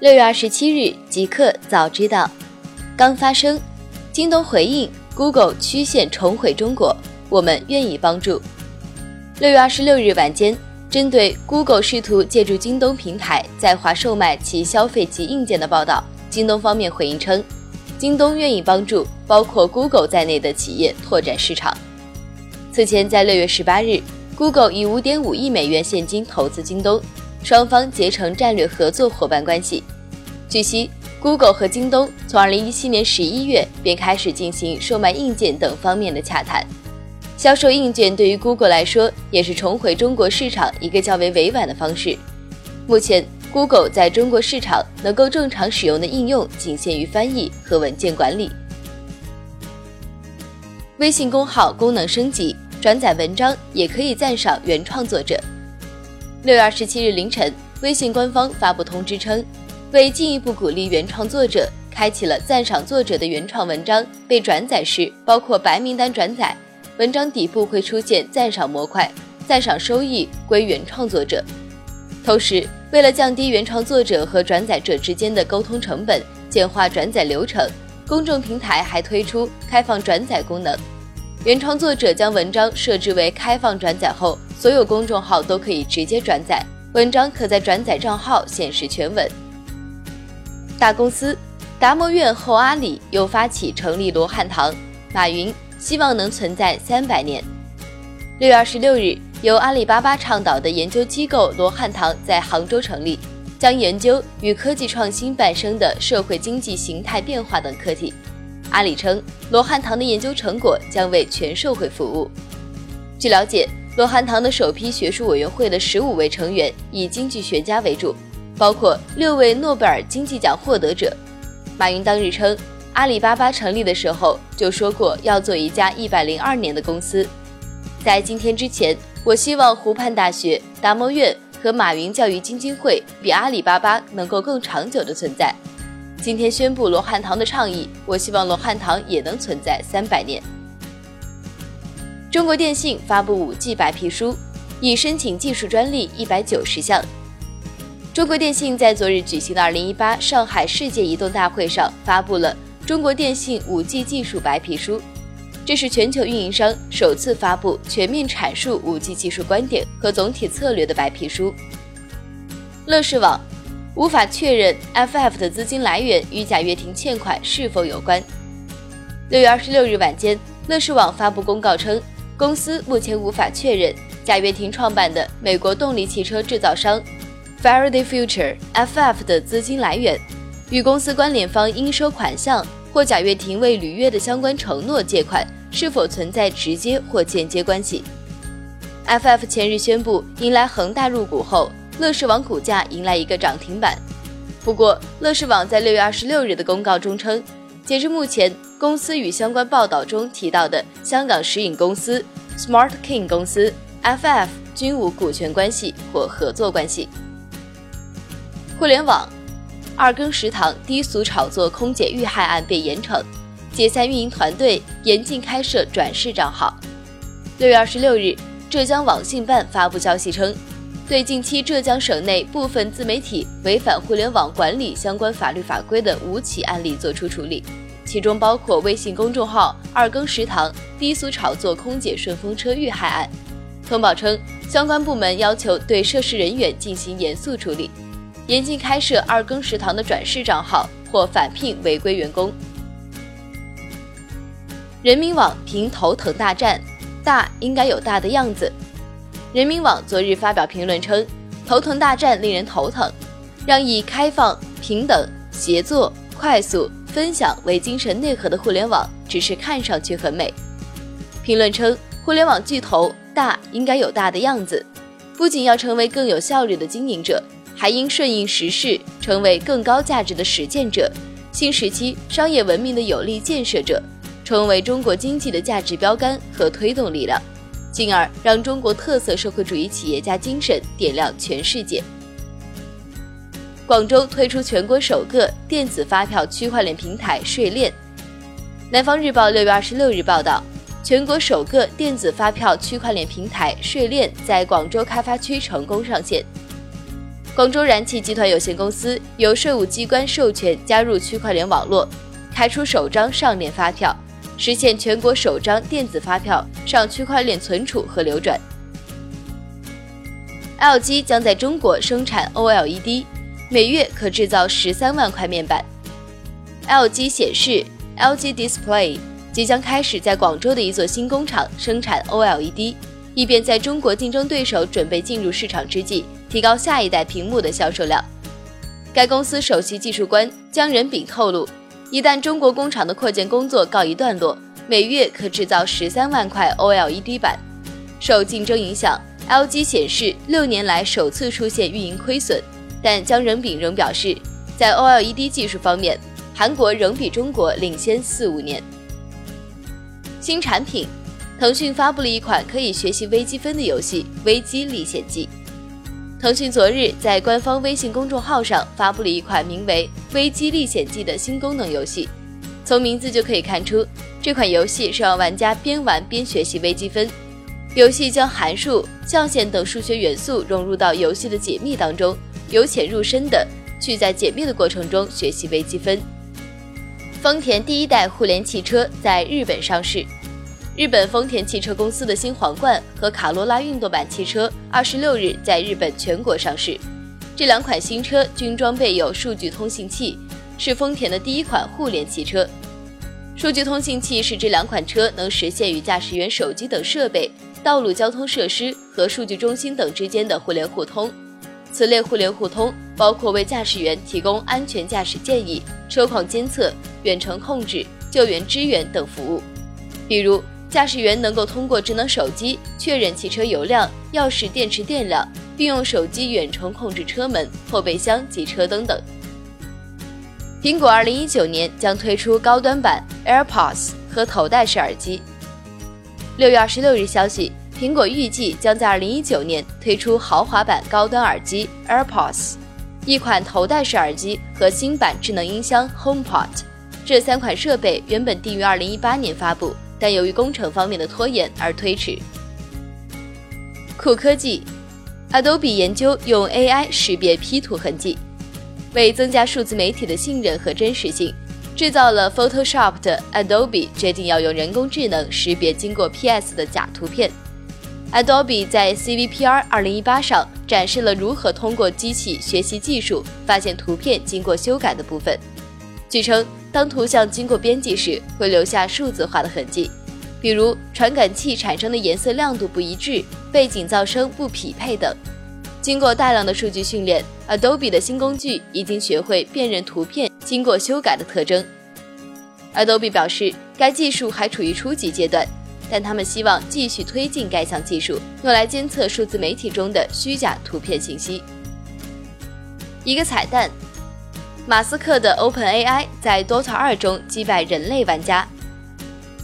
六月二十七日，极客早知道，刚发生，京东回应 Google 曲线重回中国，我们愿意帮助。六月二十六日晚间，针对 Google 试图借助京东平台在华售卖其消费级硬件的报道，京东方面回应称，京东愿意帮助包括 Google 在内的企业拓展市场。此前，在六月十八日，Google 以五点五亿美元现金投资京东。双方结成战略合作伙伴关系。据悉，Google 和京东从2017年11月便开始进行售卖硬件等方面的洽谈。销售硬件对于 Google 来说，也是重回中国市场一个较为委婉的方式。目前，Google 在中国市场能够正常使用的应用仅限于翻译和文件管理。微信公号功能升级，转载文章也可以赞赏原创作者。六月二十七日凌晨，微信官方发布通知称，为进一步鼓励原创作者，开启了赞赏作者的原创文章被转载时，包括白名单转载，文章底部会出现赞赏模块，赞赏收益归原创作者。同时，为了降低原创作者和转载者之间的沟通成本，简化转载流程，公众平台还推出开放转载功能。原创作者将文章设置为开放转载后，所有公众号都可以直接转载文章，可在转载账号显示全文。大公司，达摩院后阿里又发起成立罗汉堂，马云希望能存在三百年。六月二十六日，由阿里巴巴倡导的研究机构罗汉堂在杭州成立，将研究与科技创新伴生的社会经济形态变化等课题。阿里称，罗汉堂的研究成果将为全社会服务。据了解，罗汉堂的首批学术委员会的十五位成员以经济学家为主，包括六位诺贝尔经济奖获得者。马云当日称，阿里巴巴成立的时候就说过要做一家一百零二年的公司。在今天之前，我希望湖畔大学、达摩院和马云教育基金会比阿里巴巴能够更长久的存在。今天宣布罗汉堂的倡议，我希望罗汉堂也能存在三百年。中国电信发布五 G 白皮书，已申请技术专利一百九十项。中国电信在昨日举行的二零一八上海世界移动大会上发布了中国电信五 G 技术白皮书，这是全球运营商首次发布全面阐述五 G 技术观点和总体策略的白皮书。乐视网。无法确认 FF 的资金来源与贾跃亭欠款是否有关。六月二十六日晚间，乐视网发布公告称，公司目前无法确认贾跃亭创办的美国动力汽车制造商 Faraday Future FF 的资金来源，与公司关联方应收款项或贾跃亭未履约的相关承诺借款是否存在直接或间接关系。FF 前日宣布迎来恒大入股后。乐视网股价迎来一个涨停板。不过，乐视网在六月二十六日的公告中称，截至目前，公司与相关报道中提到的香港食饮公司 Smart King 公司 FF 均无股权关系或合作关系。互联网二更食堂低俗炒作空姐遇害案被严惩，解散运营团队，严禁开设转世账号。六月二十六日，浙江网信办发布消息称。对近期浙江省内部分自媒体违反互联网管理相关法律法规的五起案例作出处理，其中包括微信公众号“二更食堂”低俗炒作空姐顺风车遇害案。通报称，相关部门要求对涉事人员进行严肃处理，严禁开设“二更食堂”的转世账号或返聘违规员工。人民网评头疼大战，大应该有大的样子。人民网昨日发表评论称：“头疼大战令人头疼，让以开放、平等、协作、快速、分享为精神内核的互联网，只是看上去很美。”评论称：“互联网巨头大应该有大的样子，不仅要成为更有效率的经营者，还应顺应时势，成为更高价值的实践者，新时期商业文明的有力建设者，成为中国经济的价值标杆和推动力量。”进而让中国特色社会主义企业家精神点亮全世界。广州推出全国首个电子发票区块链平台税链。南方日报六月二十六日报道，全国首个电子发票区块链平台税链在广州开发区成功上线。广州燃气集团有限公司由税务机关授权加入区块链网络，开出首张上链发票，实现全国首张电子发票上区块链存储和流转。LG 将在中国生产 OLED，每月可制造十三万块面板。LG 显示，LG Display 即将开始在广州的一座新工厂生产 OLED，以便在中国竞争对手准备进入市场之际，提高下一代屏幕的销售量。该公司首席技术官姜仁炳透露，一旦中国工厂的扩建工作告一段落，每月可制造十三万块 OLED 板。受竞争影响。LG 显示六年来首次出现运营亏损，但姜仁炳仍表示，在 OLED 技术方面，韩国仍比中国领先四五年。新产品，腾讯发布了一款可以学习微积分的游戏《微机历险记》。腾讯昨日在官方微信公众号上发布了一款名为《微积历险记》的新功能游戏。从名字就可以看出，这款游戏是让玩家边玩边学习微积分。游戏将函数、象限等数学元素融入到游戏的解密当中，由浅入深的去在解密的过程中学习微积分。丰田第一代互联汽车在日本上市，日本丰田汽车公司的新皇冠和卡罗拉运动版汽车二十六日在日本全国上市。这两款新车均装备有数据通信器，是丰田的第一款互联汽车。数据通信器使这两款车能实现与驾驶员手机等设备。道路交通设施和数据中心等之间的互联互通，此类互联互通包括为驾驶员提供安全驾驶建议、车况监测、远程控制、救援支援等服务。比如，驾驶员能够通过智能手机确认汽车油量、钥匙电池电量，并用手机远程控制车门、后备箱及车灯等。苹果二零一九年将推出高端版 AirPods 和头戴式耳机。六月二十六日消息，苹果预计将在二零一九年推出豪华版高端耳机 AirPods，一款头戴式耳机和新版智能音箱 HomePod。这三款设备原本定于二零一八年发布，但由于工程方面的拖延而推迟。酷科技，Adobe 研究用 AI 识别 P 图痕迹，为增加数字媒体的信任和真实性。制造了 Photoshop 的 Adobe 决定要用人工智能识别经过 PS 的假图片。Adobe 在 CVPR 2018上展示了如何通过机器学习技术发现图片经过修改的部分。据称，当图像经过编辑时，会留下数字化的痕迹，比如传感器产生的颜色亮度不一致、背景噪声不匹配等。经过大量的数据训练，Adobe 的新工具已经学会辨认图片经过修改的特征。Adobe 表示，该技术还处于初级阶段，但他们希望继续推进该项技术，用来监测数字媒体中的虚假图片信息。一个彩蛋：马斯克的 OpenAI 在 Dota 2中击败人类玩家。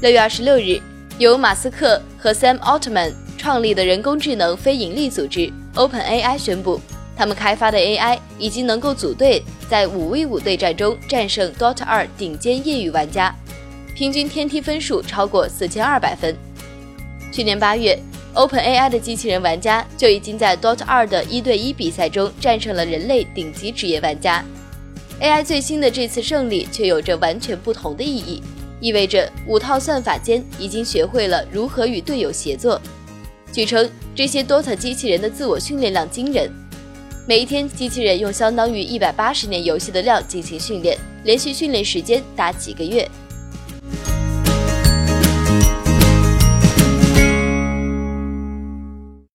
六月二十六日，由马斯克和 Sam Altman 创立的人工智能非盈利组织。OpenAI 宣布，他们开发的 AI 已经能够组队，在五 v 五对战中战胜 Dota 2顶尖业余玩家，平均天梯分数超过四千二百分。去年八月，OpenAI 的机器人玩家就已经在 Dota 2的一对一比赛中战胜了人类顶级职业玩家。AI 最新的这次胜利却有着完全不同的意义，意味着五套算法间已经学会了如何与队友协作。据称，这些 DOTA 机器人的自我训练量惊人，每一天机器人用相当于一百八十年游戏的量进行训练，连续训练时间达几个月。